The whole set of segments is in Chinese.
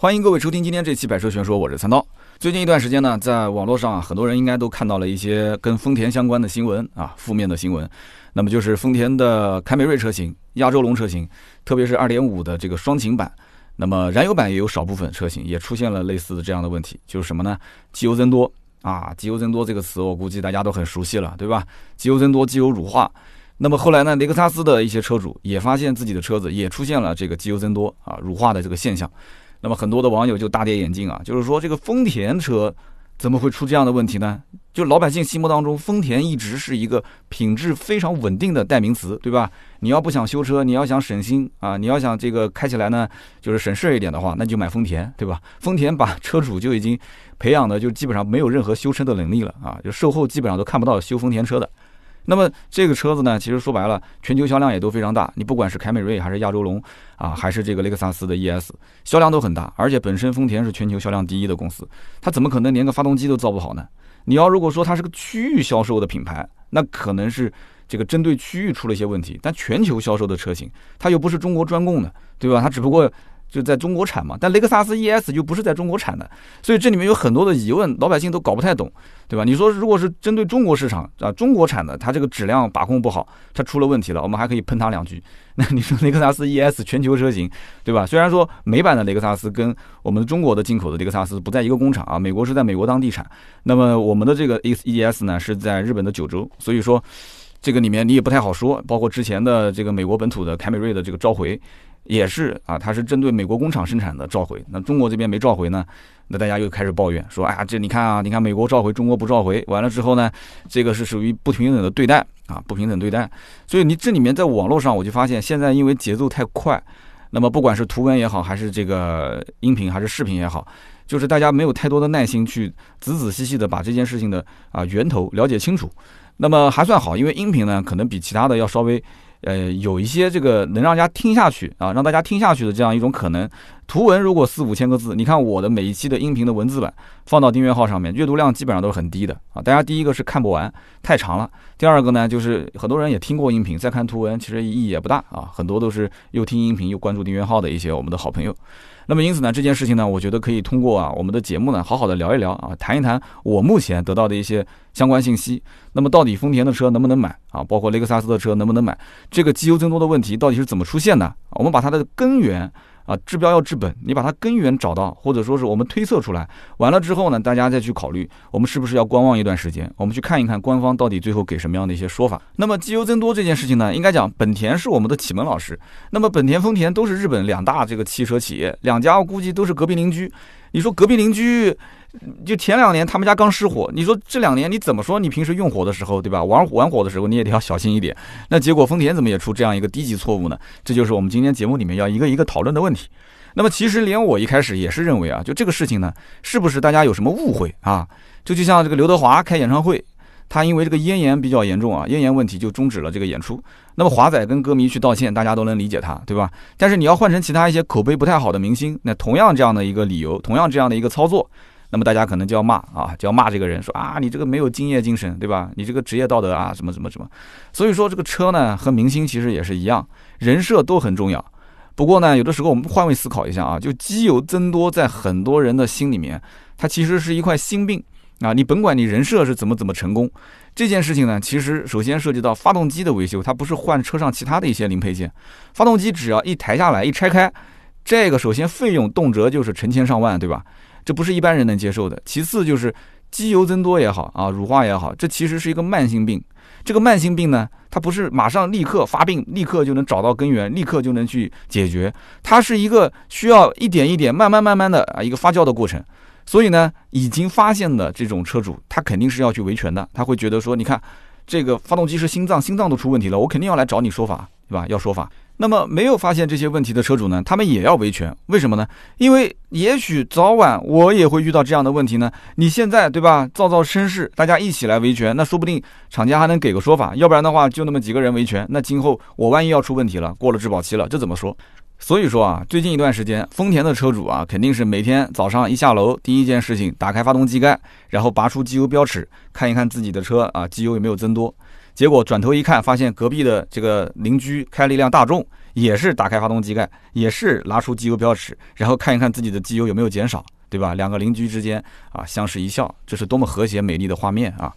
欢迎各位收听今天这期《百车全说》，我是三刀。最近一段时间呢，在网络上啊，很多人应该都看到了一些跟丰田相关的新闻啊，负面的新闻。那么就是丰田的凯美瑞车型、亚洲龙车型，特别是2.5的这个双擎版，那么燃油版也有少部分车型也出现了类似的这样的问题，就是什么呢？机油增多啊，机油增多这个词我估计大家都很熟悉了，对吧？机油增多，机油乳化。那么后来呢，雷克萨斯的一些车主也发现自己的车子也出现了这个机油增多啊、乳化的这个现象。那么很多的网友就大跌眼镜啊，就是说这个丰田车怎么会出这样的问题呢？就老百姓心目当中，丰田一直是一个品质非常稳定的代名词，对吧？你要不想修车，你要想省心啊，你要想这个开起来呢，就是省事一点的话，那你就买丰田，对吧？丰田把车主就已经培养的就基本上没有任何修车的能力了啊，就售后基本上都看不到修丰田车的。那么这个车子呢，其实说白了，全球销量也都非常大。你不管是凯美瑞还是亚洲龙啊，还是这个雷克萨斯的 ES，销量都很大。而且本身丰田是全球销量第一的公司，它怎么可能连个发动机都造不好呢？你要如果说它是个区域销售的品牌，那可能是这个针对区域出了一些问题。但全球销售的车型，它又不是中国专供的，对吧？它只不过。就在中国产嘛，但雷克萨斯 ES 就不是在中国产的，所以这里面有很多的疑问，老百姓都搞不太懂，对吧？你说如果是针对中国市场啊，中国产的，它这个质量把控不好，它出了问题了，我们还可以喷它两句。那你说雷克萨斯 ES 全球车型，对吧？虽然说美版的雷克萨斯跟我们中国的进口的雷克萨斯不在一个工厂啊，美国是在美国当地产，那么我们的这个 ES 呢是在日本的九州，所以说这个里面你也不太好说。包括之前的这个美国本土的凯美瑞的这个召回。也是啊，它是针对美国工厂生产的召回，那中国这边没召回呢，那大家又开始抱怨说，哎呀，这你看啊，你看美国召回，中国不召回，完了之后呢，这个是属于不平等的对待啊，不平等对待。所以你这里面在网络上，我就发现现在因为节奏太快，那么不管是图文也好，还是这个音频还是视频也好，就是大家没有太多的耐心去仔仔细细的把这件事情的啊源头了解清楚。那么还算好，因为音频呢可能比其他的要稍微。呃，有一些这个能让大家听下去啊，让大家听下去的这样一种可能。图文如果四五千个字，你看我的每一期的音频的文字版放到订阅号上面，阅读量基本上都是很低的啊。大家第一个是看不完，太长了；第二个呢，就是很多人也听过音频，再看图文其实意义也不大啊。很多都是又听音频又关注订阅号的一些我们的好朋友。那么因此呢，这件事情呢，我觉得可以通过啊我们的节目呢，好好的聊一聊啊，谈一谈我目前得到的一些相关信息。那么到底丰田的车能不能买啊？包括雷克萨斯的车能不能买？这个机油增多的问题到底是怎么出现的？我们把它的根源。啊，治标要治本，你把它根源找到，或者说是我们推测出来，完了之后呢，大家再去考虑，我们是不是要观望一段时间，我们去看一看官方到底最后给什么样的一些说法。那么机油增多这件事情呢，应该讲本田是我们的启蒙老师，那么本田、丰田都是日本两大这个汽车企业，两家我估计都是隔壁邻居。你说隔壁邻居？就前两年他们家刚失火，你说这两年你怎么说？你平时用火的时候，对吧？玩玩火的时候你也得要小心一点。那结果丰田怎么也出这样一个低级错误呢？这就是我们今天节目里面要一个一个讨论的问题。那么其实连我一开始也是认为啊，就这个事情呢，是不是大家有什么误会啊？就就像这个刘德华开演唱会，他因为这个咽炎比较严重啊，咽炎问题就终止了这个演出。那么华仔跟歌迷去道歉，大家都能理解他，对吧？但是你要换成其他一些口碑不太好的明星，那同样这样的一个理由，同样这样的一个操作。那么大家可能就要骂啊，就要骂这个人，说啊，你这个没有敬业精神，对吧？你这个职业道德啊，什么什么什么。所以说这个车呢，和明星其实也是一样，人设都很重要。不过呢，有的时候我们换位思考一下啊，就机油增多在很多人的心里面，它其实是一块心病啊。你甭管你人设是怎么怎么成功，这件事情呢，其实首先涉及到发动机的维修，它不是换车上其他的一些零配件，发动机只要一抬下来一拆开，这个首先费用动辄就是成千上万，对吧？这不是一般人能接受的。其次就是机油增多也好啊，乳化也好，这其实是一个慢性病。这个慢性病呢，它不是马上立刻发病，立刻就能找到根源，立刻就能去解决。它是一个需要一点一点、慢慢慢慢的啊一个发酵的过程。所以呢，已经发现的这种车主，他肯定是要去维权的。他会觉得说，你看这个发动机是心脏，心脏都出问题了，我肯定要来找你说法，对吧？要说法。那么没有发现这些问题的车主呢，他们也要维权，为什么呢？因为也许早晚我也会遇到这样的问题呢。你现在对吧，造造声势，大家一起来维权，那说不定厂家还能给个说法。要不然的话，就那么几个人维权，那今后我万一要出问题了，过了质保期了，这怎么说？所以说啊，最近一段时间，丰田的车主啊，肯定是每天早上一下楼，第一件事情打开发动机盖，然后拔出机油标尺，看一看自己的车啊，机油有没有增多。结果转头一看，发现隔壁的这个邻居开了一辆大众，也是打开发动机盖，也是拿出机油标尺，然后看一看自己的机油有没有减少，对吧？两个邻居之间啊相视一笑，这是多么和谐美丽的画面啊！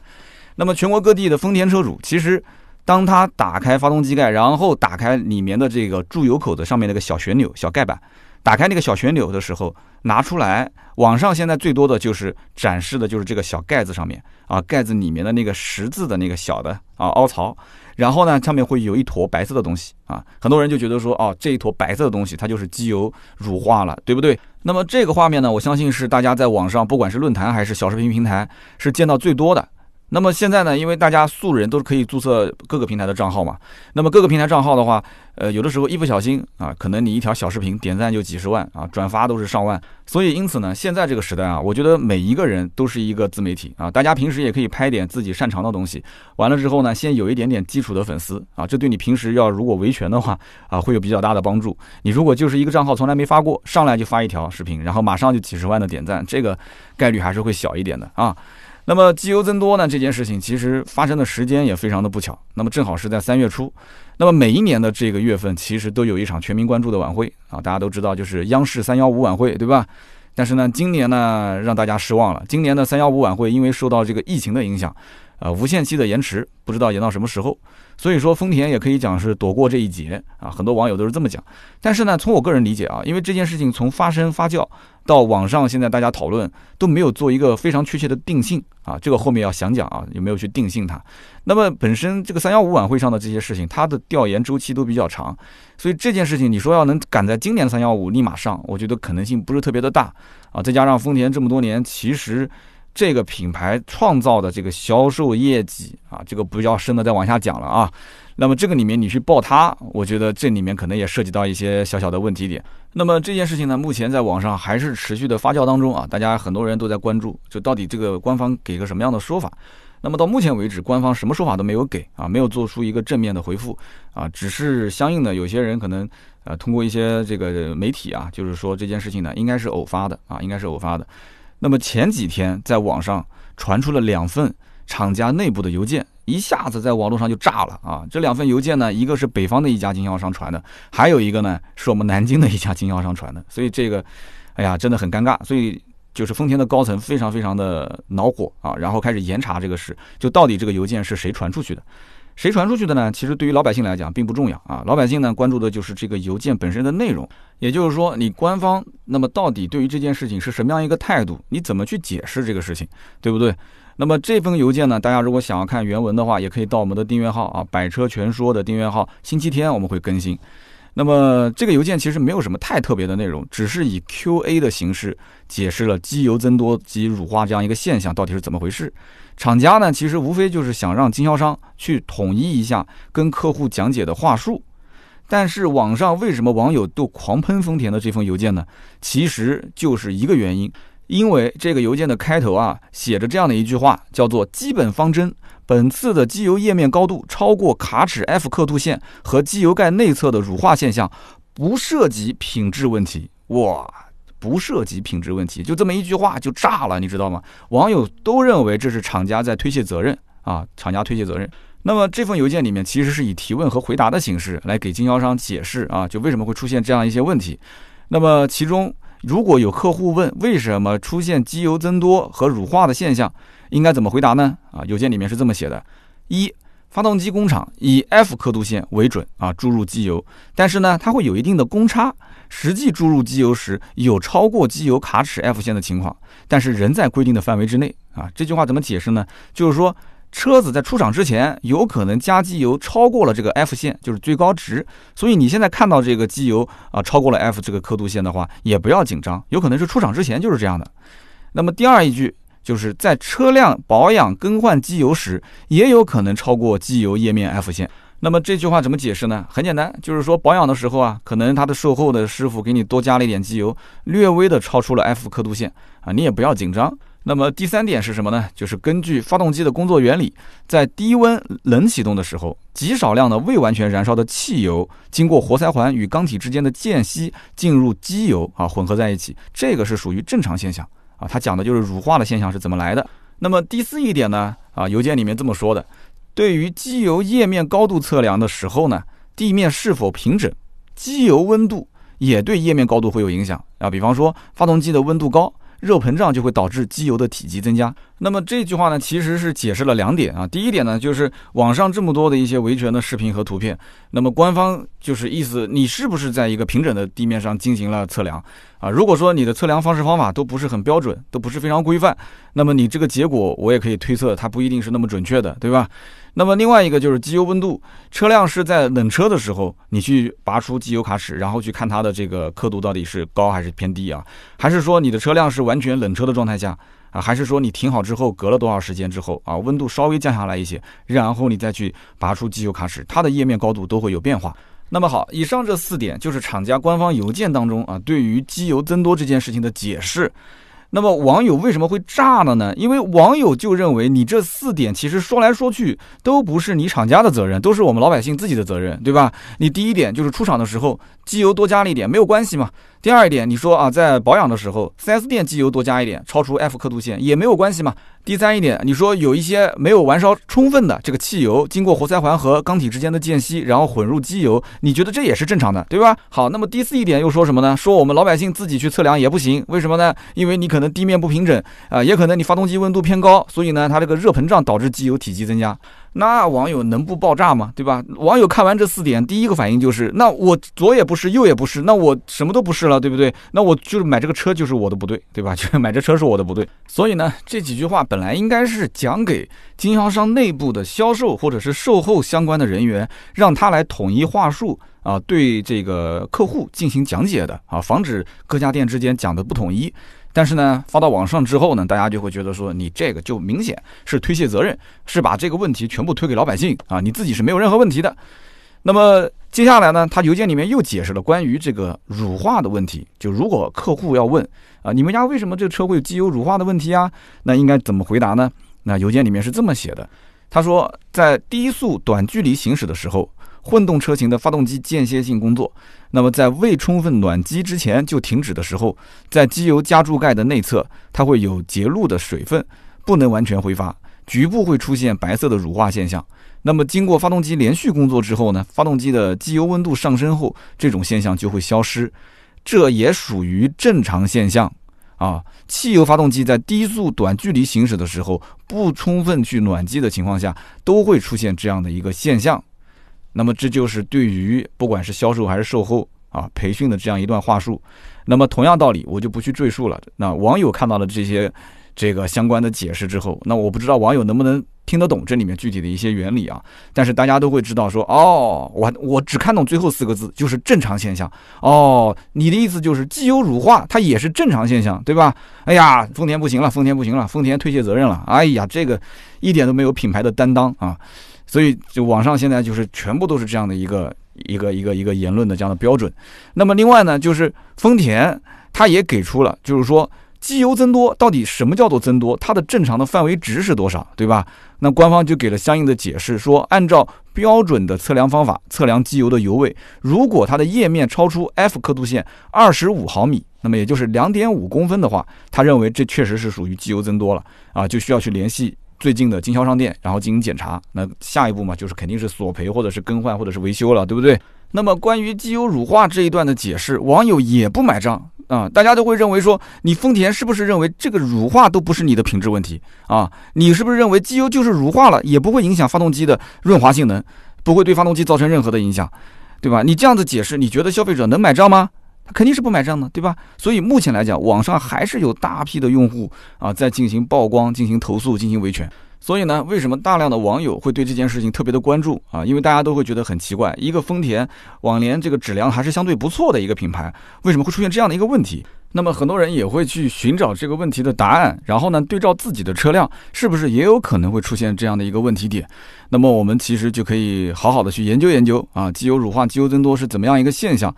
那么全国各地的丰田车主，其实当他打开发动机盖，然后打开里面的这个注油口的上面那个小旋钮、小盖板，打开那个小旋钮的时候，拿出来，网上现在最多的就是展示的就是这个小盖子上面啊，盖子里面的那个十字的那个小的啊凹槽。然后呢，上面会有一坨白色的东西啊，很多人就觉得说，哦，这一坨白色的东西，它就是机油乳化了，对不对？那么这个画面呢，我相信是大家在网上，不管是论坛还是小视频平台，是见到最多的。那么现在呢，因为大家素人都是可以注册各个平台的账号嘛，那么各个平台账号的话，呃，有的时候一不小心啊，可能你一条小视频点赞就几十万啊，转发都是上万，所以因此呢，现在这个时代啊，我觉得每一个人都是一个自媒体啊，大家平时也可以拍点自己擅长的东西，完了之后呢，先有一点点基础的粉丝啊，这对你平时要如果维权的话啊，会有比较大的帮助。你如果就是一个账号从来没发过，上来就发一条视频，然后马上就几十万的点赞，这个概率还是会小一点的啊。那么机油增多呢？这件事情其实发生的时间也非常的不巧。那么正好是在三月初。那么每一年的这个月份，其实都有一场全民关注的晚会啊，大家都知道，就是央视三幺五晚会，对吧？但是呢，今年呢，让大家失望了。今年的三幺五晚会因为受到这个疫情的影响，呃，无限期的延迟，不知道延到什么时候。所以说，丰田也可以讲是躲过这一劫啊，很多网友都是这么讲。但是呢，从我个人理解啊，因为这件事情从发生发酵到网上现在大家讨论都没有做一个非常确切的定性啊，这个后面要详讲啊，有没有去定性它？那么本身这个三幺五晚会上的这些事情，它的调研周期都比较长，所以这件事情你说要能赶在今年三幺五立马上，我觉得可能性不是特别的大啊。再加上丰田这么多年，其实。这个品牌创造的这个销售业绩啊，这个不要深的再往下讲了啊。那么这个里面你去报它，我觉得这里面可能也涉及到一些小小的问题点。那么这件事情呢，目前在网上还是持续的发酵当中啊，大家很多人都在关注，就到底这个官方给个什么样的说法。那么到目前为止，官方什么说法都没有给啊，没有做出一个正面的回复啊，只是相应的有些人可能呃通过一些这个媒体啊，就是说这件事情呢应该是偶发的啊，应该是偶发的。那么前几天在网上传出了两份厂家内部的邮件，一下子在网络上就炸了啊！这两份邮件呢，一个是北方的一家经销商传的，还有一个呢是我们南京的一家经销商传的。所以这个，哎呀，真的很尴尬。所以就是丰田的高层非常非常的恼火啊，然后开始严查这个事，就到底这个邮件是谁传出去的。谁传出去的呢？其实对于老百姓来讲并不重要啊，老百姓呢关注的就是这个邮件本身的内容，也就是说你官方那么到底对于这件事情是什么样一个态度？你怎么去解释这个事情，对不对？那么这封邮件呢，大家如果想要看原文的话，也可以到我们的订阅号啊，百车全说的订阅号，星期天我们会更新。那么这个邮件其实没有什么太特别的内容，只是以 Q&A 的形式解释了机油增多及乳化这样一个现象到底是怎么回事。厂家呢，其实无非就是想让经销商去统一一下跟客户讲解的话术。但是网上为什么网友都狂喷丰田的这封邮件呢？其实就是一个原因，因为这个邮件的开头啊写着这样的一句话，叫做“基本方针：本次的机油液面高度超过卡尺 F 刻度线和机油盖内侧的乳化现象，不涉及品质问题。”哇！不涉及品质问题，就这么一句话就炸了，你知道吗？网友都认为这是厂家在推卸责任啊，厂家推卸责任。那么这封邮件里面其实是以提问和回答的形式来给经销商解释啊，就为什么会出现这样一些问题。那么其中如果有客户问为什么出现机油增多和乳化的现象，应该怎么回答呢？啊，邮件里面是这么写的：一。发动机工厂以 F 刻度线为准啊，注入机油，但是呢，它会有一定的公差，实际注入机油时有超过机油卡尺 F 线的情况，但是仍在规定的范围之内啊。这句话怎么解释呢？就是说，车子在出厂之前有可能加机油超过了这个 F 线，就是最高值，所以你现在看到这个机油啊超过了 F 这个刻度线的话，也不要紧张，有可能是出厂之前就是这样的。那么第二一句。就是在车辆保养更换机油时，也有可能超过机油液面 F 线。那么这句话怎么解释呢？很简单，就是说保养的时候啊，可能他的售后的师傅给你多加了一点机油，略微的超出了 F 刻度线啊，你也不要紧张。那么第三点是什么呢？就是根据发动机的工作原理，在低温冷启动的时候，极少量的未完全燃烧的汽油经过活塞环与缸体之间的间隙进入机油啊，混合在一起，这个是属于正常现象。啊，他讲的就是乳化的现象是怎么来的。那么第四一点呢？啊，邮件里面这么说的：对于机油液面高度测量的时候呢，地面是否平整，机油温度也对液面高度会有影响啊。比方说，发动机的温度高，热膨胀就会导致机油的体积增加。那么这句话呢，其实是解释了两点啊。第一点呢，就是网上这么多的一些维权的视频和图片，那么官方就是意思你是不是在一个平整的地面上进行了测量啊？如果说你的测量方式方法都不是很标准，都不是非常规范，那么你这个结果我也可以推测它不一定是那么准确的，对吧？那么另外一个就是机油温度，车辆是在冷车的时候，你去拔出机油卡尺，然后去看它的这个刻度到底是高还是偏低啊？还是说你的车辆是完全冷车的状态下？啊，还是说你停好之后，隔了多少时间之后啊，温度稍微降下来一些，然后你再去拔出机油卡尺，它的液面高度都会有变化。那么好，以上这四点就是厂家官方邮件当中啊，对于机油增多这件事情的解释。那么网友为什么会炸了呢？因为网友就认为你这四点其实说来说去都不是你厂家的责任，都是我们老百姓自己的责任，对吧？你第一点就是出厂的时候机油多加了一点，没有关系嘛。第二一点，你说啊，在保养的时候，4S 店机油多加一点，超出 F 刻度线也没有关系嘛。第三一点，你说有一些没有燃烧充分的这个汽油，经过活塞环和缸体之间的间隙，然后混入机油，你觉得这也是正常的，对吧？好，那么第四一点又说什么呢？说我们老百姓自己去测量也不行，为什么呢？因为你可能地面不平整啊，也可能你发动机温度偏高，所以呢，它这个热膨胀导致机油体积增加。那网友能不爆炸吗？对吧？网友看完这四点，第一个反应就是：那我左也不是，右也不是，那我什么都不是了，对不对？那我就是买这个车就是我的不对，对吧？就是买这车是我的不对。所以呢，这几句话本来应该是讲给经销商内部的销售或者是售后相关的人员，让他来统一话术啊，对这个客户进行讲解的啊，防止各家店之间讲的不统一。但是呢，发到网上之后呢，大家就会觉得说，你这个就明显是推卸责任，是把这个问题全部推给老百姓啊，你自己是没有任何问题的。那么接下来呢，他邮件里面又解释了关于这个乳化的问题，就如果客户要问啊，你们家为什么这车会有机油乳化的问题啊？那应该怎么回答呢？那邮件里面是这么写的，他说在低速短距离行驶的时候。混动车型的发动机间歇性工作，那么在未充分暖机之前就停止的时候，在机油加注盖的内侧，它会有结露的水分，不能完全挥发，局部会出现白色的乳化现象。那么经过发动机连续工作之后呢，发动机的机油温度上升后，这种现象就会消失，这也属于正常现象啊。汽油发动机在低速短距离行驶的时候，不充分去暖机的情况下，都会出现这样的一个现象。那么这就是对于不管是销售还是售后啊培训的这样一段话术。那么同样道理，我就不去赘述了。那网友看到了这些这个相关的解释之后，那我不知道网友能不能听得懂这里面具体的一些原理啊。但是大家都会知道说，哦，我我只看懂最后四个字，就是正常现象。哦，你的意思就是机油乳化它也是正常现象，对吧？哎呀，丰田不行了，丰田不行了，丰田推卸责任了。哎呀，这个一点都没有品牌的担当啊。所以，就网上现在就是全部都是这样的一个一个一个一个言论的这样的标准。那么，另外呢，就是丰田它也给出了，就是说机油增多到底什么叫做增多，它的正常的范围值是多少，对吧？那官方就给了相应的解释，说按照标准的测量方法测量机油的油位，如果它的液面超出 F 刻度线二十五毫米，那么也就是两点五公分的话，他认为这确实是属于机油增多了啊，就需要去联系。最近的经销商店，然后进行检查，那下一步嘛，就是肯定是索赔或者是更换或者是维修了，对不对？那么关于机油乳化这一段的解释，网友也不买账啊，大家都会认为说，你丰田是不是认为这个乳化都不是你的品质问题啊？你是不是认为机油就是乳化了，也不会影响发动机的润滑性能，不会对发动机造成任何的影响，对吧？你这样子解释，你觉得消费者能买账吗？他肯定是不买账的，对吧？所以目前来讲，网上还是有大批的用户啊在进行曝光、进行投诉、进行维权。所以呢，为什么大量的网友会对这件事情特别的关注啊？因为大家都会觉得很奇怪，一个丰田往年这个质量还是相对不错的一个品牌，为什么会出现这样的一个问题？那么很多人也会去寻找这个问题的答案，然后呢，对照自己的车辆，是不是也有可能会出现这样的一个问题点？那么我们其实就可以好好的去研究研究啊，机油乳化、机油增多是怎么样一个现象？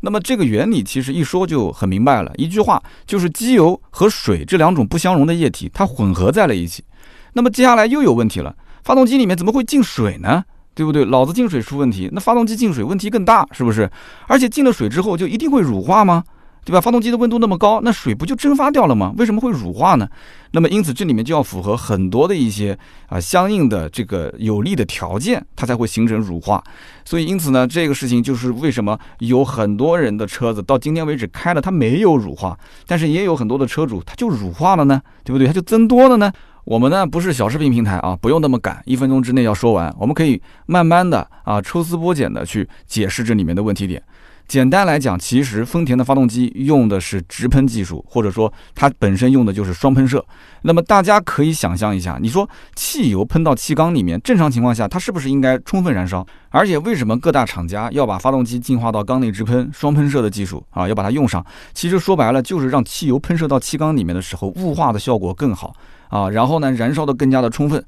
那么这个原理其实一说就很明白了，一句话就是机油和水这两种不相容的液体，它混合在了一起。那么接下来又有问题了，发动机里面怎么会进水呢？对不对？老子进水出问题，那发动机进水问题更大，是不是？而且进了水之后就一定会乳化吗？对吧？发动机的温度那么高，那水不就蒸发掉了吗？为什么会乳化呢？那么因此这里面就要符合很多的一些啊相应的这个有利的条件，它才会形成乳化。所以因此呢，这个事情就是为什么有很多人的车子到今天为止开了它没有乳化，但是也有很多的车主它就乳化了呢，对不对？它就增多了呢。我们呢不是小视频平台啊，不用那么赶，一分钟之内要说完，我们可以慢慢的啊抽丝剥茧的去解释这里面的问题点。简单来讲，其实丰田的发动机用的是直喷技术，或者说它本身用的就是双喷射。那么大家可以想象一下，你说汽油喷到气缸里面，正常情况下它是不是应该充分燃烧？而且为什么各大厂家要把发动机进化到缸内直喷双喷射的技术啊？要把它用上？其实说白了就是让汽油喷射到气缸里面的时候，雾化的效果更好啊，然后呢燃烧的更加的充分。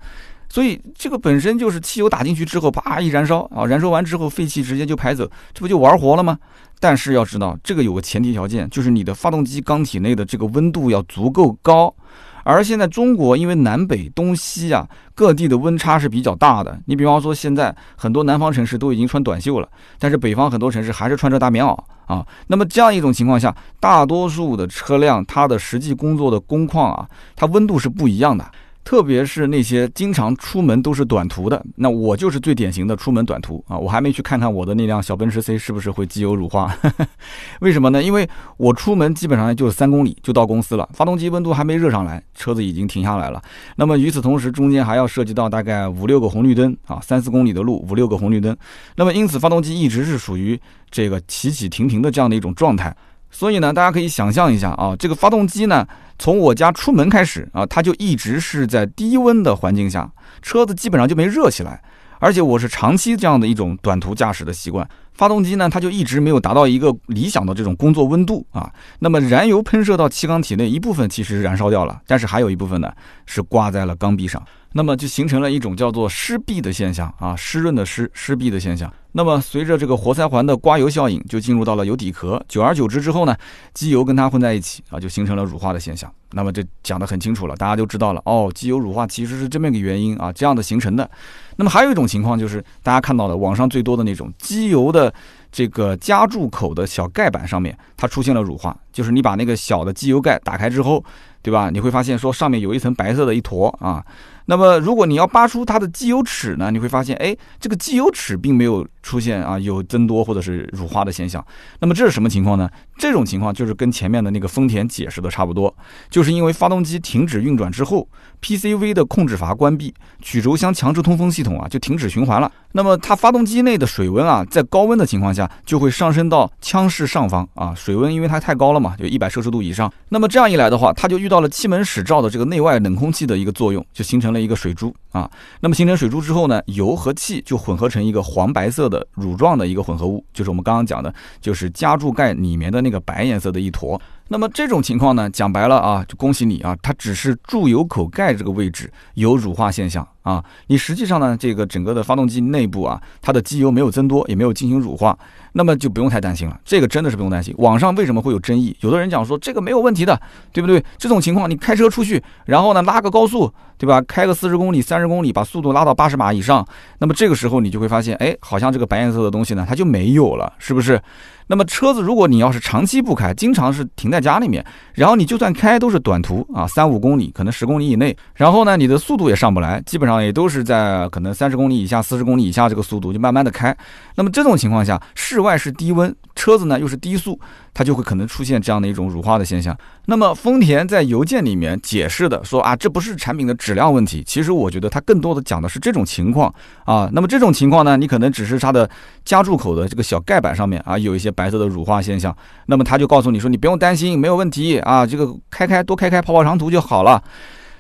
所以这个本身就是汽油打进去之后，啪一燃烧啊，燃烧完之后废气直接就排走，这不就玩活了吗？但是要知道，这个有个前提条件，就是你的发动机缸体内的这个温度要足够高。而现在中国因为南北东西啊各地的温差是比较大的，你比方说现在很多南方城市都已经穿短袖了，但是北方很多城市还是穿着大棉袄啊。那么这样一种情况下，大多数的车辆它的实际工作的工况啊，它温度是不一样的。特别是那些经常出门都是短途的，那我就是最典型的出门短途啊！我还没去看看我的那辆小奔驰 C 是不是会机油乳化，为什么呢？因为我出门基本上就是三公里就到公司了，发动机温度还没热上来，车子已经停下来了。那么与此同时，中间还要涉及到大概五六个红绿灯啊，三四公里的路，五六个红绿灯。那么因此，发动机一直是属于这个起起停停的这样的一种状态。所以呢，大家可以想象一下啊，这个发动机呢，从我家出门开始啊，它就一直是在低温的环境下，车子基本上就没热起来。而且我是长期这样的一种短途驾驶的习惯，发动机呢，它就一直没有达到一个理想的这种工作温度啊。那么燃油喷射到气缸体内，一部分其实燃烧掉了，但是还有一部分呢是挂在了缸壁上，那么就形成了一种叫做湿壁的现象啊，湿润的湿，湿壁的现象。那么随着这个活塞环的刮油效应，就进入到了油底壳，久而久之之后呢，机油跟它混在一起啊，就形成了乳化的现象。那么这讲得很清楚了，大家就知道了哦，机油乳化其实是这么个原因啊，这样的形成的。那么还有一种情况就是大家看到的网上最多的那种机油的这个加注口的小盖板上面，它出现了乳化，就是你把那个小的机油盖打开之后，对吧？你会发现说上面有一层白色的一坨啊。那么，如果你要扒出它的机油尺呢，你会发现，哎，这个机油尺并没有出现啊有增多或者是乳化的现象。那么这是什么情况呢？这种情况就是跟前面的那个丰田解释的差不多，就是因为发动机停止运转之后，PCV 的控制阀关闭，曲轴箱强制通风系统啊就停止循环了。那么它发动机内的水温啊，在高温的情况下就会上升到腔室上方啊，水温因为它太高了嘛，就一百摄氏度以上。那么这样一来的话，它就遇到了气门室罩的这个内外冷空气的一个作用，就形成了。一个水珠啊，那么形成水珠之后呢，油和气就混合成一个黄白色的乳状的一个混合物，就是我们刚刚讲的，就是加注盖里面的那个白颜色的一坨。那么这种情况呢，讲白了啊，就恭喜你啊，它只是注油口盖这个位置有乳化现象啊，你实际上呢，这个整个的发动机内部啊，它的机油没有增多，也没有进行乳化。那么就不用太担心了，这个真的是不用担心。网上为什么会有争议？有的人讲说这个没有问题的，对不对？这种情况你开车出去，然后呢拉个高速，对吧？开个四十公里、三十公里，把速度拉到八十码以上，那么这个时候你就会发现，哎，好像这个白颜色的东西呢，它就没有了，是不是？那么车子如果你要是长期不开，经常是停在家里面，然后你就算开都是短途啊，三五公里，可能十公里以内，然后呢你的速度也上不来，基本上也都是在可能三十公里以下、四十公里以下这个速度就慢慢的开。那么这种情况下是，外是低温，车子呢又是低速。它就会可能出现这样的一种乳化的现象。那么丰田在邮件里面解释的说啊，这不是产品的质量问题。其实我觉得它更多的讲的是这种情况啊。那么这种情况呢，你可能只是它的加注口的这个小盖板上面啊有一些白色的乳化现象。那么他就告诉你说，你不用担心，没有问题啊，这个开开多开开跑跑长途就好了。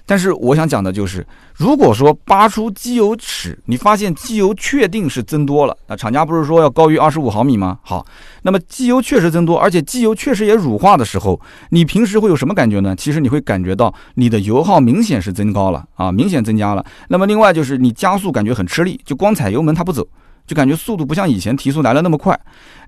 但是我想讲的就是，如果说扒出机油尺，你发现机油确定是增多了，那厂家不是说要高于二十五毫米吗？好，那么机油确实增多，而且机油确实也乳化的时候，你平时会有什么感觉呢？其实你会感觉到你的油耗明显是增高了啊，明显增加了。那么另外就是你加速感觉很吃力，就光踩油门它不走，就感觉速度不像以前提速来了那么快。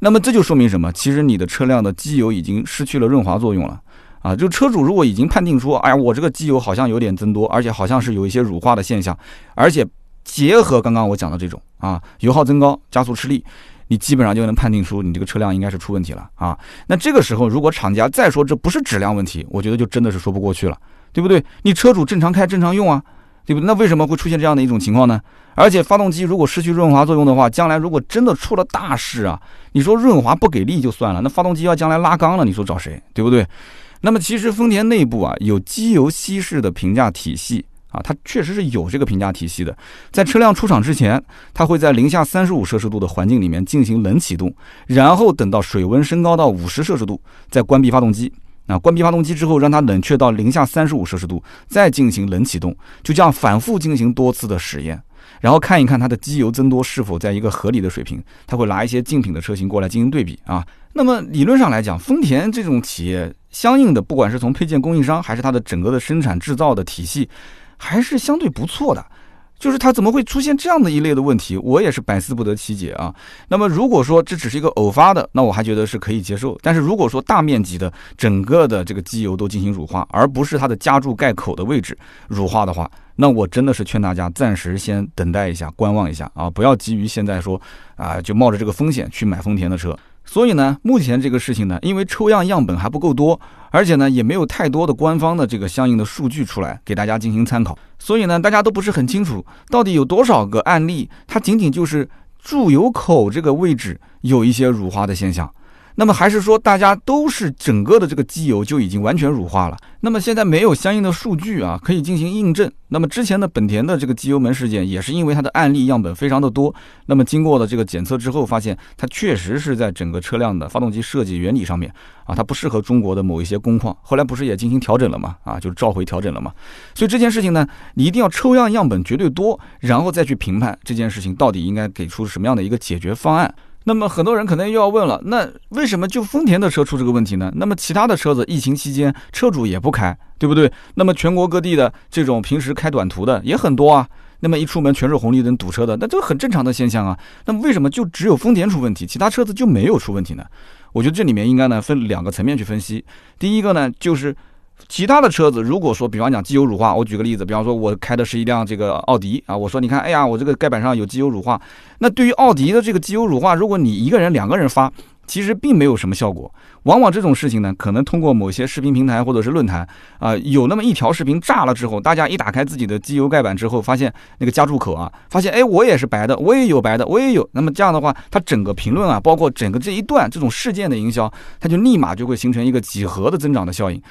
那么这就说明什么？其实你的车辆的机油已经失去了润滑作用了。啊，就车主如果已经判定说，哎呀，我这个机油好像有点增多，而且好像是有一些乳化的现象，而且结合刚刚我讲的这种啊，油耗增高、加速吃力，你基本上就能判定出你这个车辆应该是出问题了啊。那这个时候，如果厂家再说这不是质量问题，我觉得就真的是说不过去了，对不对？你车主正常开正常用啊，对不对？那为什么会出现这样的一种情况呢？而且发动机如果失去润滑作用的话，将来如果真的出了大事啊，你说润滑不给力就算了，那发动机要将来拉缸了，你说找谁？对不对？那么其实丰田内部啊有机油稀释的评价体系啊，它确实是有这个评价体系的。在车辆出厂之前，它会在零下三十五摄氏度的环境里面进行冷启动，然后等到水温升高到五十摄氏度，再关闭发动机。啊，关闭发动机之后，让它冷却到零下三十五摄氏度，再进行冷启动，就这样反复进行多次的实验，然后看一看它的机油增多是否在一个合理的水平。他会拿一些竞品的车型过来进行对比啊。那么理论上来讲，丰田这种企业，相应的不管是从配件供应商，还是它的整个的生产制造的体系，还是相对不错的。就是它怎么会出现这样的一类的问题，我也是百思不得其解啊。那么如果说这只是一个偶发的，那我还觉得是可以接受。但是如果说大面积的整个的这个机油都进行乳化，而不是它的加注盖口的位置乳化的话，那我真的是劝大家暂时先等待一下，观望一下啊，不要急于现在说啊就冒着这个风险去买丰田的车。所以呢，目前这个事情呢，因为抽样样本还不够多，而且呢也没有太多的官方的这个相应的数据出来给大家进行参考，所以呢大家都不是很清楚到底有多少个案例，它仅仅就是注油口这个位置有一些乳化的现象。那么还是说大家都是整个的这个机油就已经完全乳化了？那么现在没有相应的数据啊，可以进行印证。那么之前的本田的这个机油门事件也是因为它的案例样本非常的多，那么经过了这个检测之后，发现它确实是在整个车辆的发动机设计原理上面啊，它不适合中国的某一些工况。后来不是也进行调整了嘛？啊，就是召回调整了嘛？所以这件事情呢，你一定要抽样样本绝对多，然后再去评判这件事情到底应该给出什么样的一个解决方案。那么很多人可能又要问了，那为什么就丰田的车出这个问题呢？那么其他的车子疫情期间车主也不开，对不对？那么全国各地的这种平时开短途的也很多啊。那么一出门全是红绿灯堵车的，那这个很正常的现象啊。那么为什么就只有丰田出问题，其他车子就没有出问题呢？我觉得这里面应该呢分两个层面去分析。第一个呢就是。其他的车子，如果说，比方讲机油乳化，我举个例子，比方说我开的是一辆这个奥迪啊，我说你看，哎呀，我这个盖板上有机油乳化。那对于奥迪的这个机油乳化，如果你一个人、两个人发，其实并没有什么效果。往往这种事情呢，可能通过某些视频平台或者是论坛啊，有那么一条视频炸了之后，大家一打开自己的机油盖板之后，发现那个加注口啊，发现哎，我也是白的，我也有白的，我也有。那么这样的话，它整个评论啊，包括整个这一段这种事件的营销，它就立马就会形成一个几何的增长的效应。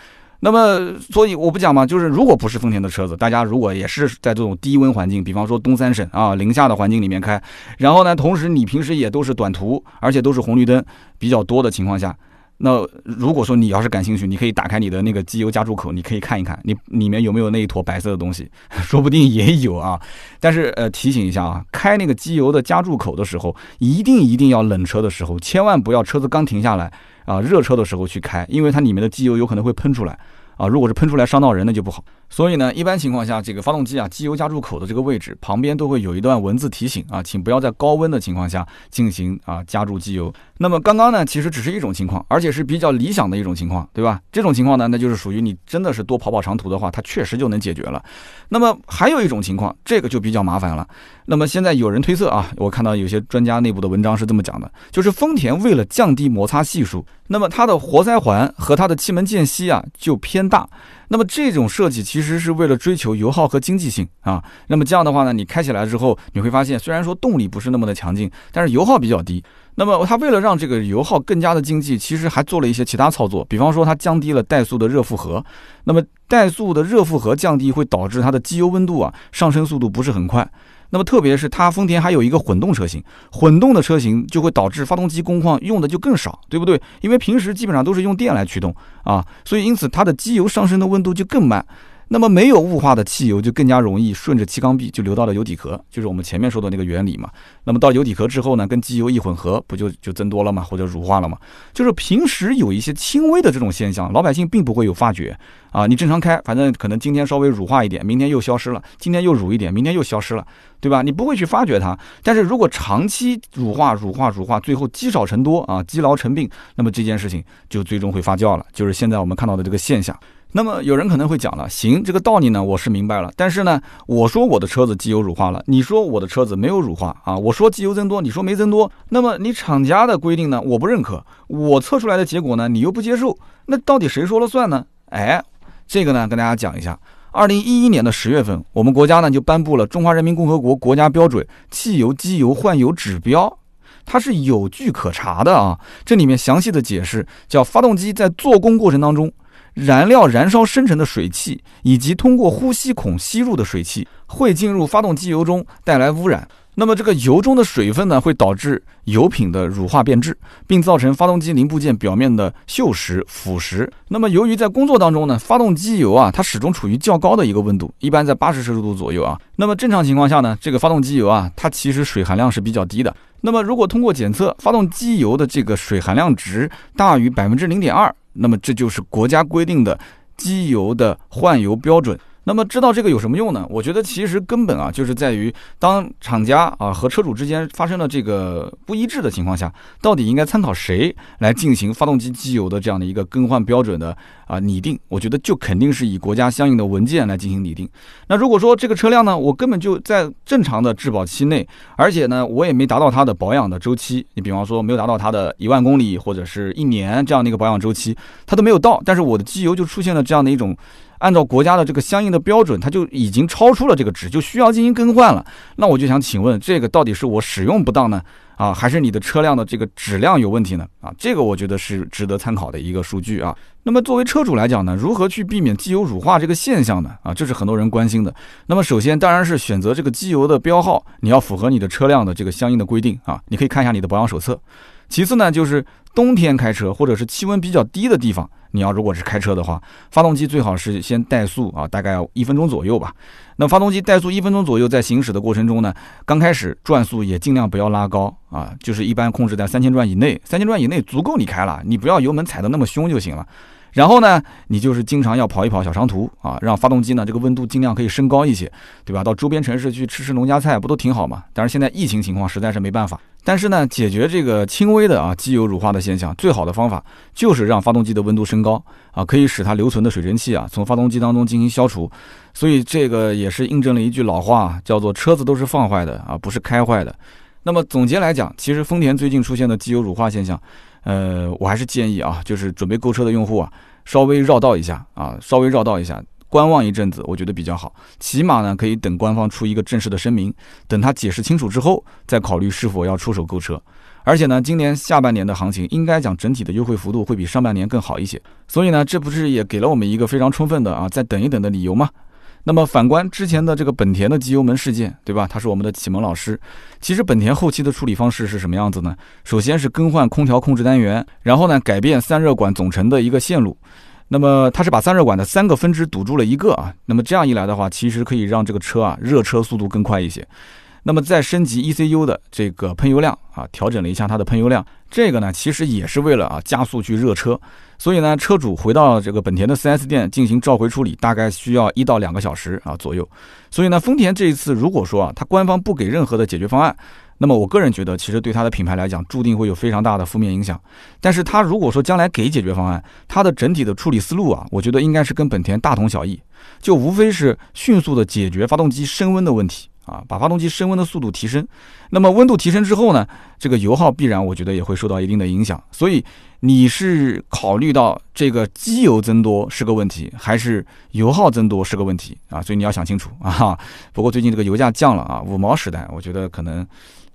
那么，所以我不讲嘛，就是如果不是丰田的车子，大家如果也是在这种低温环境，比方说东三省啊零下的环境里面开，然后呢，同时你平时也都是短途，而且都是红绿灯比较多的情况下，那如果说你要是感兴趣，你可以打开你的那个机油加注口，你可以看一看，你里面有没有那一坨白色的东西，说不定也有啊。但是呃，提醒一下啊，开那个机油的加注口的时候，一定一定要冷车的时候，千万不要车子刚停下来。啊，热车的时候去开，因为它里面的机油有可能会喷出来，啊，如果是喷出来伤到人，那就不好。所以呢，一般情况下，这个发动机啊，机油加注口的这个位置旁边都会有一段文字提醒啊，请不要在高温的情况下进行啊加注机油。那么刚刚呢，其实只是一种情况，而且是比较理想的一种情况，对吧？这种情况呢，那就是属于你真的是多跑跑长途的话，它确实就能解决了。那么还有一种情况，这个就比较麻烦了。那么现在有人推测啊，我看到有些专家内部的文章是这么讲的，就是丰田为了降低摩擦系数，那么它的活塞环和它的气门间隙啊就偏大。那么这种设计其实是为了追求油耗和经济性啊。那么这样的话呢，你开起来之后，你会发现虽然说动力不是那么的强劲，但是油耗比较低。那么它为了让这个油耗更加的经济，其实还做了一些其他操作，比方说它降低了怠速的热负荷。那么怠速的热负荷降低会导致它的机油温度啊上升速度不是很快。那么特别是它丰田还有一个混动车型，混动的车型就会导致发动机工况用的就更少，对不对？因为平时基本上都是用电来驱动啊，所以因此它的机油上升的温度就更慢。那么没有雾化的汽油就更加容易顺着气缸壁就流到了油底壳，就是我们前面说的那个原理嘛。那么到油底壳之后呢，跟机油一混合，不就就增多了嘛，或者乳化了嘛？就是平时有一些轻微的这种现象，老百姓并不会有发觉啊。你正常开，反正可能今天稍微乳化一点，明天又消失了；今天又乳一点，明天又消失了，对吧？你不会去发觉它。但是如果长期乳化、乳化、乳化，最后积少成多啊，积劳成病，那么这件事情就最终会发酵了，就是现在我们看到的这个现象。那么有人可能会讲了，行，这个道理呢我是明白了，但是呢，我说我的车子机油乳化了，你说我的车子没有乳化啊，我说机油增多，你说没增多，那么你厂家的规定呢我不认可，我测出来的结果呢你又不接受，那到底谁说了算呢？哎，这个呢跟大家讲一下，二零一一年的十月份，我们国家呢就颁布了《中华人民共和国国家标准汽油机油换油指标》，它是有据可查的啊，这里面详细的解释叫发动机在做工过程当中。燃料燃烧生成的水汽，以及通过呼吸孔吸入的水汽，会进入发动机油中，带来污染。那么这个油中的水分呢，会导致油品的乳化变质，并造成发动机零部件表面的锈蚀腐蚀。那么由于在工作当中呢，发动机油啊，它始终处于较高的一个温度，一般在八十摄氏度左右啊。那么正常情况下呢，这个发动机油啊，它其实水含量是比较低的。那么如果通过检测，发动机油的这个水含量值大于百分之零点二。那么这就是国家规定的机油的换油标准。那么知道这个有什么用呢？我觉得其实根本啊，就是在于当厂家啊和车主之间发生了这个不一致的情况下，到底应该参考谁来进行发动机机油的这样的一个更换标准的啊拟定？我觉得就肯定是以国家相应的文件来进行拟定。那如果说这个车辆呢，我根本就在正常的质保期内，而且呢，我也没达到它的保养的周期，你比方说没有达到它的一万公里或者是一年这样的一个保养周期，它都没有到，但是我的机油就出现了这样的一种。按照国家的这个相应的标准，它就已经超出了这个值，就需要进行更换了。那我就想请问，这个到底是我使用不当呢，啊，还是你的车辆的这个质量有问题呢？啊，这个我觉得是值得参考的一个数据啊。那么作为车主来讲呢，如何去避免机油乳化这个现象呢？啊，这是很多人关心的。那么首先当然是选择这个机油的标号，你要符合你的车辆的这个相应的规定啊。你可以看一下你的保养手册。其次呢，就是冬天开车或者是气温比较低的地方。你要如果是开车的话，发动机最好是先怠速啊，大概一分钟左右吧。那发动机怠速一分钟左右，在行驶的过程中呢，刚开始转速也尽量不要拉高啊，就是一般控制在三千转以内，三千转以内足够你开了，你不要油门踩得那么凶就行了。然后呢，你就是经常要跑一跑小长途啊，让发动机呢这个温度尽量可以升高一些，对吧？到周边城市去吃吃农家菜不都挺好嘛？但是现在疫情情况实在是没办法。但是呢，解决这个轻微的啊机油乳化的现象，最好的方法就是让发动机的温度升高啊，可以使它留存的水蒸气啊从发动机当中进行消除。所以这个也是印证了一句老话，叫做车子都是放坏的啊，不是开坏的。那么总结来讲，其实丰田最近出现的机油乳化现象。呃，我还是建议啊，就是准备购车的用户啊，稍微绕道一下啊，稍微绕道一下，观望一阵子，我觉得比较好。起码呢，可以等官方出一个正式的声明，等他解释清楚之后，再考虑是否要出手购车。而且呢，今年下半年的行情，应该讲整体的优惠幅度会比上半年更好一些。所以呢，这不是也给了我们一个非常充分的啊，再等一等的理由吗？那么反观之前的这个本田的机油门事件，对吧？他是我们的启蒙老师。其实本田后期的处理方式是什么样子呢？首先是更换空调控制单元，然后呢改变散热管总成的一个线路。那么它是把散热管的三个分支堵住了一个啊。那么这样一来的话，其实可以让这个车啊热车速度更快一些。那么再升级 ECU 的这个喷油量啊，调整了一下它的喷油量，这个呢其实也是为了啊加速去热车。所以呢，车主回到这个本田的 4S 店进行召回处理，大概需要一到两个小时啊左右。所以呢，丰田这一次如果说啊，它官方不给任何的解决方案，那么我个人觉得，其实对它的品牌来讲，注定会有非常大的负面影响。但是它如果说将来给解决方案，它的整体的处理思路啊，我觉得应该是跟本田大同小异，就无非是迅速的解决发动机升温的问题。啊，把发动机升温的速度提升，那么温度提升之后呢，这个油耗必然我觉得也会受到一定的影响。所以你是考虑到这个机油增多是个问题，还是油耗增多是个问题啊？所以你要想清楚啊。不过最近这个油价降了啊，五毛时代，我觉得可能。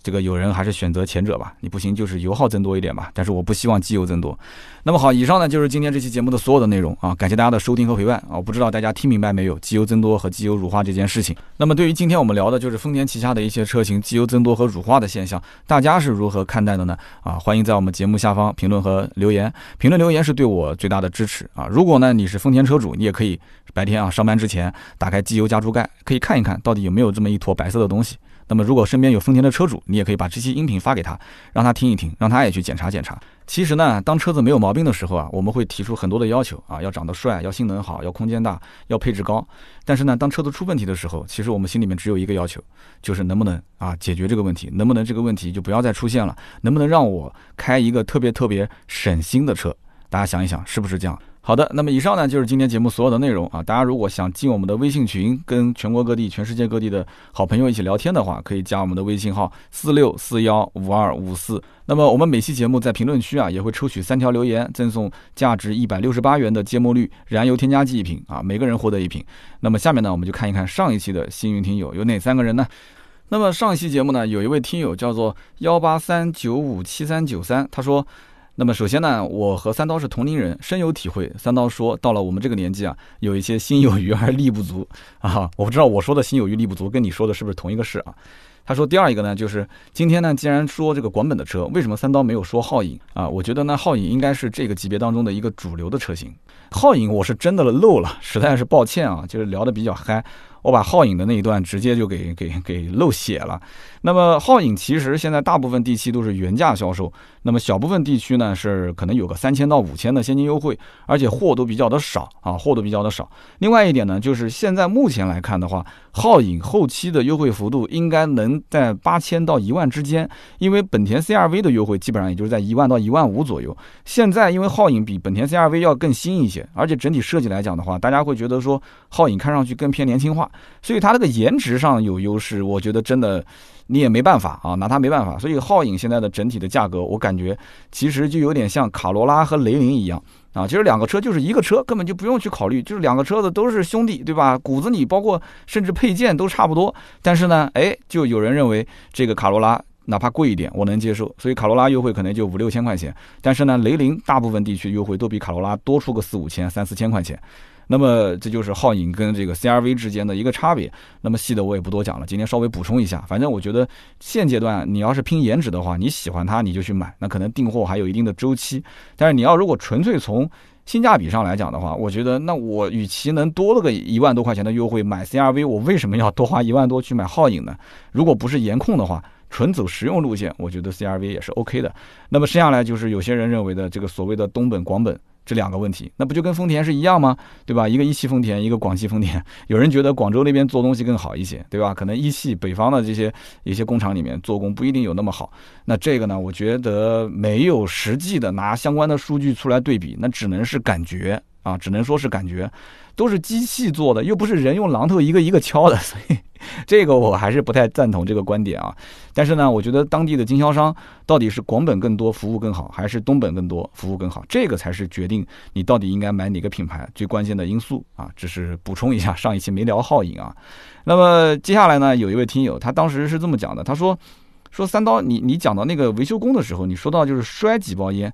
这个有人还是选择前者吧，你不行就是油耗增多一点吧，但是我不希望机油增多。那么好，以上呢就是今天这期节目的所有的内容啊，感谢大家的收听和陪伴啊，我不知道大家听明白没有，机油增多和机油乳化这件事情。那么对于今天我们聊的就是丰田旗下的一些车型机油增多和乳化的现象，大家是如何看待的呢？啊，欢迎在我们节目下方评论和留言，评论留言是对我最大的支持啊。如果呢你是丰田车主，你也可以白天啊上班之前打开机油加注盖，可以看一看到底有没有这么一坨白色的东西。那么，如果身边有丰田的车主，你也可以把这期音频发给他，让他听一听，让他也去检查检查。其实呢，当车子没有毛病的时候啊，我们会提出很多的要求啊，要长得帅，要性能好，要空间大，要配置高。但是呢，当车子出问题的时候，其实我们心里面只有一个要求，就是能不能啊解决这个问题，能不能这个问题就不要再出现了，能不能让我开一个特别特别省心的车？大家想一想，是不是这样？好的，那么以上呢就是今天节目所有的内容啊。大家如果想进我们的微信群，跟全国各地、全世界各地的好朋友一起聊天的话，可以加我们的微信号四六四幺五二五四。那么我们每期节目在评论区啊也会抽取三条留言，赠送价值一百六十八元的芥末绿燃油添加剂一瓶啊，每个人获得一瓶。那么下面呢，我们就看一看上一期的幸运听友有哪三个人呢？那么上一期节目呢，有一位听友叫做幺八三九五七三九三，他说。那么首先呢，我和三刀是同龄人，深有体会。三刀说，到了我们这个年纪啊，有一些心有余而力不足啊。我不知道我说的心有余力不足，跟你说的是不是同一个事啊？他说第二一个呢，就是今天呢，既然说这个广本的车，为什么三刀没有说皓影啊？我觉得呢，皓影应该是这个级别当中的一个主流的车型。皓影我是真的漏了，实在是抱歉啊，就是聊得比较嗨。我把皓影的那一段直接就给给给漏写了。那么皓影其实现在大部分地区都是原价销售，那么小部分地区呢是可能有个三千到五千的现金优惠，而且货都比较的少啊，货都比较的少。另外一点呢，就是现在目前来看的话，皓影后期的优惠幅度应该能在八千到一万之间，因为本田 CRV 的优惠基本上也就是在一万到一万五左右。现在因为皓影比本田 CRV 要更新一些，而且整体设计来讲的话，大家会觉得说皓影看上去更偏年轻化。所以它这个颜值上有优势，我觉得真的你也没办法啊，拿它没办法。所以皓影现在的整体的价格，我感觉其实就有点像卡罗拉和雷凌一样啊，其实两个车就是一个车，根本就不用去考虑，就是两个车子都是兄弟，对吧？骨子里包括甚至配件都差不多。但是呢，哎，就有人认为这个卡罗拉哪怕贵一点，我能接受。所以卡罗拉优惠可能就五六千块钱，但是呢，雷凌大部分地区优惠都比卡罗拉多出个四五千、三四千块钱。那么这就是皓影跟这个 CRV 之间的一个差别。那么细的我也不多讲了，今天稍微补充一下。反正我觉得现阶段你要是拼颜值的话，你喜欢它你就去买，那可能订货还有一定的周期。但是你要如果纯粹从性价比上来讲的话，我觉得那我与其能多了个一万多块钱的优惠买 CRV，我为什么要多花一万多去买皓影呢？如果不是颜控的话，纯走实用路线，我觉得 CRV 也是 OK 的。那么剩下来就是有些人认为的这个所谓的东本广本。这两个问题，那不就跟丰田是一样吗？对吧？一个一汽丰田，一个广汽丰田。有人觉得广州那边做东西更好一些，对吧？可能一汽北方的这些一些工厂里面做工不一定有那么好。那这个呢，我觉得没有实际的拿相关的数据出来对比，那只能是感觉啊，只能说是感觉。都是机器做的，又不是人用榔头一个一个敲的，所以这个我还是不太赞同这个观点啊。但是呢，我觉得当地的经销商到底是广本更多服务更好，还是东本更多服务更好，这个才是决定你到底应该买哪个品牌最关键的因素啊。只是补充一下，上一期没聊皓影啊。那么接下来呢，有一位听友，他当时是这么讲的，他说。说三刀，你你讲到那个维修工的时候，你说到就是摔几包烟，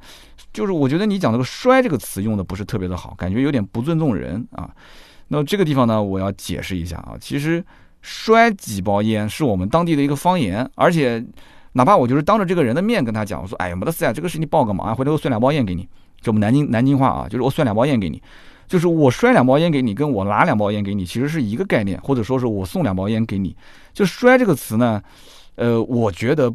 就是我觉得你讲这个“摔”这个词用的不是特别的好，感觉有点不尊重人啊。那么这个地方呢，我要解释一下啊，其实“摔几包烟”是我们当地的一个方言，而且哪怕我就是当着这个人的面跟他讲，我说：“哎呀，没得事啊，这个事你帮个忙啊，回头我摔两包烟给你。”就我们南京南京话啊，就是我摔两包烟给你，就是我摔两包烟给你，跟我拿两包烟给你，其实是一个概念，或者说是我送两包烟给你，就“摔”这个词呢。呃，我觉得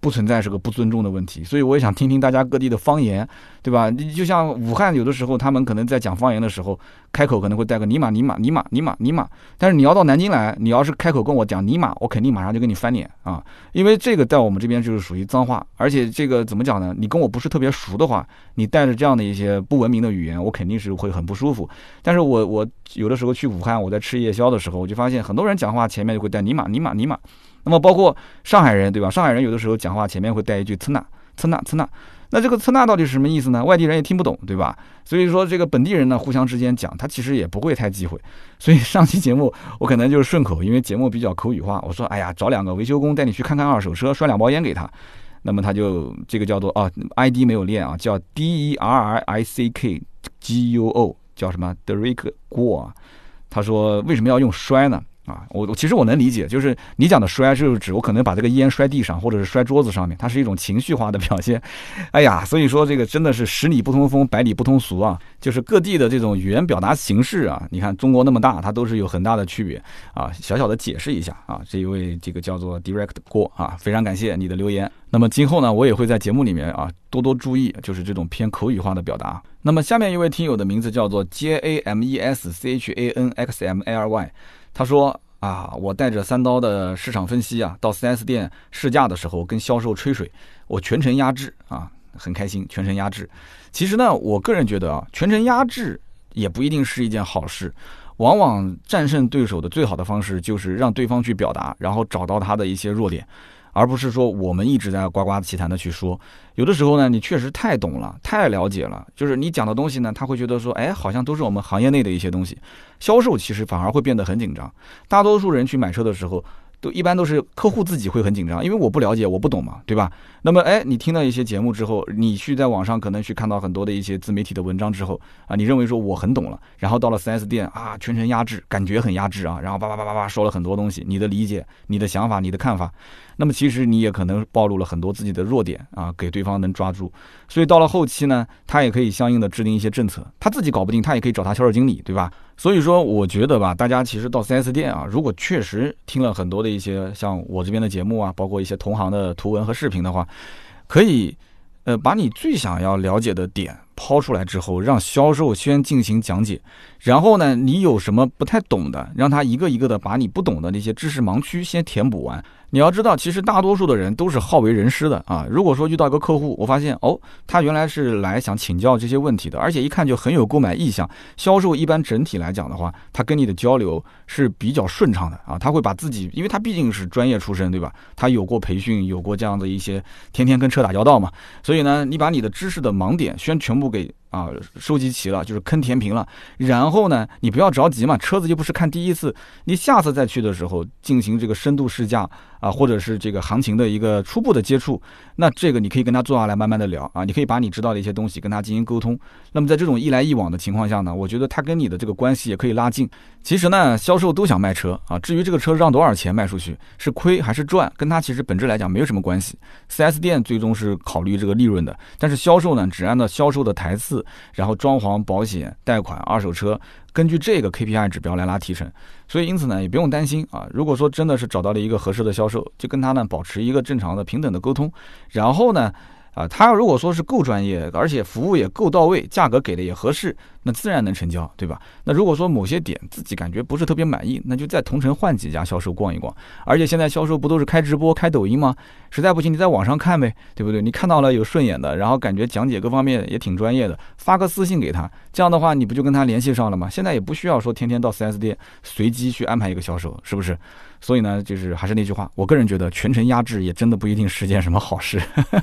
不存在是个不尊重的问题，所以我也想听听大家各地的方言，对吧？你就像武汉有的时候，他们可能在讲方言的时候，开口可能会带个尼玛尼玛尼玛尼玛尼玛，但是你要到南京来，你要是开口跟我讲尼玛，我肯定马上就跟你翻脸啊，因为这个在我们这边就是属于脏话，而且这个怎么讲呢？你跟我不是特别熟的话，你带着这样的一些不文明的语言，我肯定是会很不舒服。但是我我有的时候去武汉，我在吃夜宵的时候，我就发现很多人讲话前面就会带尼玛尼玛尼玛。那么包括上海人，对吧？上海人有的时候讲话前面会带一句“呲那呲那呲那”，那这个“呲那”到底是什么意思呢？外地人也听不懂，对吧？所以说这个本地人呢，互相之间讲，他其实也不会太忌讳。所以上期节目我可能就是顺口，因为节目比较口语化，我说：“哎呀，找两个维修工带你去看看二手车，摔两包烟给他。”那么他就这个叫做啊，ID 没有练啊，叫 D E R R I C K G U O，叫什么 Derek Guo。他说：“为什么要用摔呢？”啊，我我其实我能理解，就是你讲的摔，就是指我可能把这个烟摔地上，或者是摔桌子上面，它是一种情绪化的表现。哎呀，所以说这个真的是十里不通风，百里不通俗啊，就是各地的这种语言表达形式啊，你看中国那么大，它都是有很大的区别啊。小小的解释一下啊，这一位这个叫做 Direct 郭啊，非常感谢你的留言。那么今后呢，我也会在节目里面啊多多注意，就是这种偏口语化的表达。那么下面一位听友的名字叫做 J A M E S C H A N X M L Y。他说啊，我带着三刀的市场分析啊，到 4S 店试驾的时候跟销售吹水，我全程压制啊。很开心，全程压制。其实呢，我个人觉得啊，全程压制也不一定是一件好事。往往战胜对手的最好的方式就是让对方去表达，然后找到他的一些弱点，而不是说我们一直在呱呱其谈的去说。有的时候呢，你确实太懂了，太了解了，就是你讲的东西呢，他会觉得说，哎，好像都是我们行业内的一些东西。销售其实反而会变得很紧张。大多数人去买车的时候。都一般都是客户自己会很紧张，因为我不了解，我不懂嘛，对吧？那么，哎，你听到一些节目之后，你去在网上可能去看到很多的一些自媒体的文章之后，啊，你认为说我很懂了，然后到了 4S 店啊，全程压制，感觉很压制啊，然后叭叭叭叭叭说了很多东西，你的理解、你的想法、你的看法。那么其实你也可能暴露了很多自己的弱点啊，给对方能抓住。所以到了后期呢，他也可以相应的制定一些政策。他自己搞不定，他也可以找他销售经理，对吧？所以说，我觉得吧，大家其实到 4S 店啊，如果确实听了很多的一些像我这边的节目啊，包括一些同行的图文和视频的话，可以，呃，把你最想要了解的点抛出来之后，让销售先进行讲解。然后呢，你有什么不太懂的，让他一个一个的把你不懂的那些知识盲区先填补完。你要知道，其实大多数的人都是好为人师的啊。如果说遇到一个客户，我发现哦，他原来是来想请教这些问题的，而且一看就很有购买意向。销售一般整体来讲的话，他跟你的交流是比较顺畅的啊。他会把自己，因为他毕竟是专业出身，对吧？他有过培训，有过这样的一些天天跟车打交道嘛。所以呢，你把你的知识的盲点先全部给。啊，收集齐了就是坑填平了，然后呢，你不要着急嘛，车子又不是看第一次，你下次再去的时候进行这个深度试驾啊，或者是这个行情的一个初步的接触，那这个你可以跟他坐下来慢慢的聊啊，你可以把你知道的一些东西跟他进行沟通。那么在这种一来一往的情况下呢，我觉得他跟你的这个关系也可以拉近。其实呢，销售都想卖车啊，至于这个车让多少钱卖出去是亏还是赚，跟他其实本质来讲没有什么关系。4S 店最终是考虑这个利润的，但是销售呢，只按照销售的台次。然后装潢、保险、贷款、二手车，根据这个 KPI 指标来拉提成，所以因此呢，也不用担心啊。如果说真的是找到了一个合适的销售，就跟他呢保持一个正常的、平等的沟通，然后呢。啊，他如果说是够专业，而且服务也够到位，价格给的也合适，那自然能成交，对吧？那如果说某些点自己感觉不是特别满意，那就在同城换几家销售逛一逛。而且现在销售不都是开直播、开抖音吗？实在不行，你在网上看呗，对不对？你看到了有顺眼的，然后感觉讲解各方面也挺专业的，发个私信给他，这样的话你不就跟他联系上了吗？现在也不需要说天天到 4S 店随机去安排一个销售，是不是？所以呢，就是还是那句话，我个人觉得全程压制也真的不一定是件什么好事。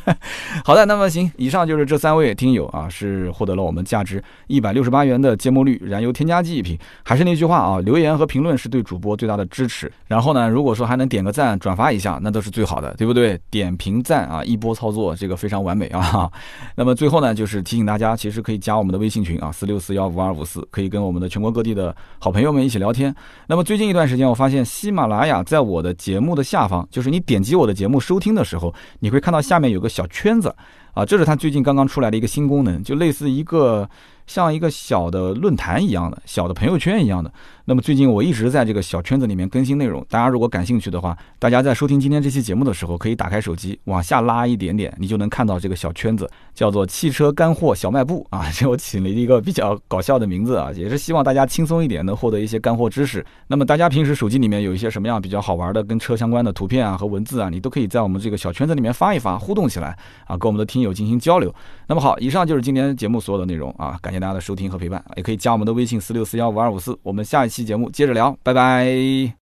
好的，那么行，以上就是这三位听友啊，是获得了我们价值一百六十八元的芥末绿燃油添加剂一瓶。还是那句话啊，留言和评论是对主播最大的支持。然后呢，如果说还能点个赞、转发一下，那都是最好的，对不对？点评赞啊，一波操作，这个非常完美啊。那么最后呢，就是提醒大家，其实可以加我们的微信群啊，四六四幺五二五四，可以跟我们的全国各地的好朋友们一起聊天。那么最近一段时间，我发现喜马拉雅。在我的节目的下方，就是你点击我的节目收听的时候，你会看到下面有个小圈子，啊，这是它最近刚刚出来的一个新功能，就类似一个。像一个小的论坛一样的，小的朋友圈一样的。那么最近我一直在这个小圈子里面更新内容，大家如果感兴趣的话，大家在收听今天这期节目的时候，可以打开手机往下拉一点点，你就能看到这个小圈子，叫做“汽车干货小卖部”啊，这我起了一个比较搞笑的名字啊，也是希望大家轻松一点，能获得一些干货知识。那么大家平时手机里面有一些什么样比较好玩的跟车相关的图片啊和文字啊，你都可以在我们这个小圈子里面发一发，互动起来啊，跟我们的听友进行交流。那么好，以上就是今天节目所有的内容啊，感谢。大家的收听和陪伴，也可以加我们的微信四六四幺五二五四，我们下一期期节目接着聊，拜拜。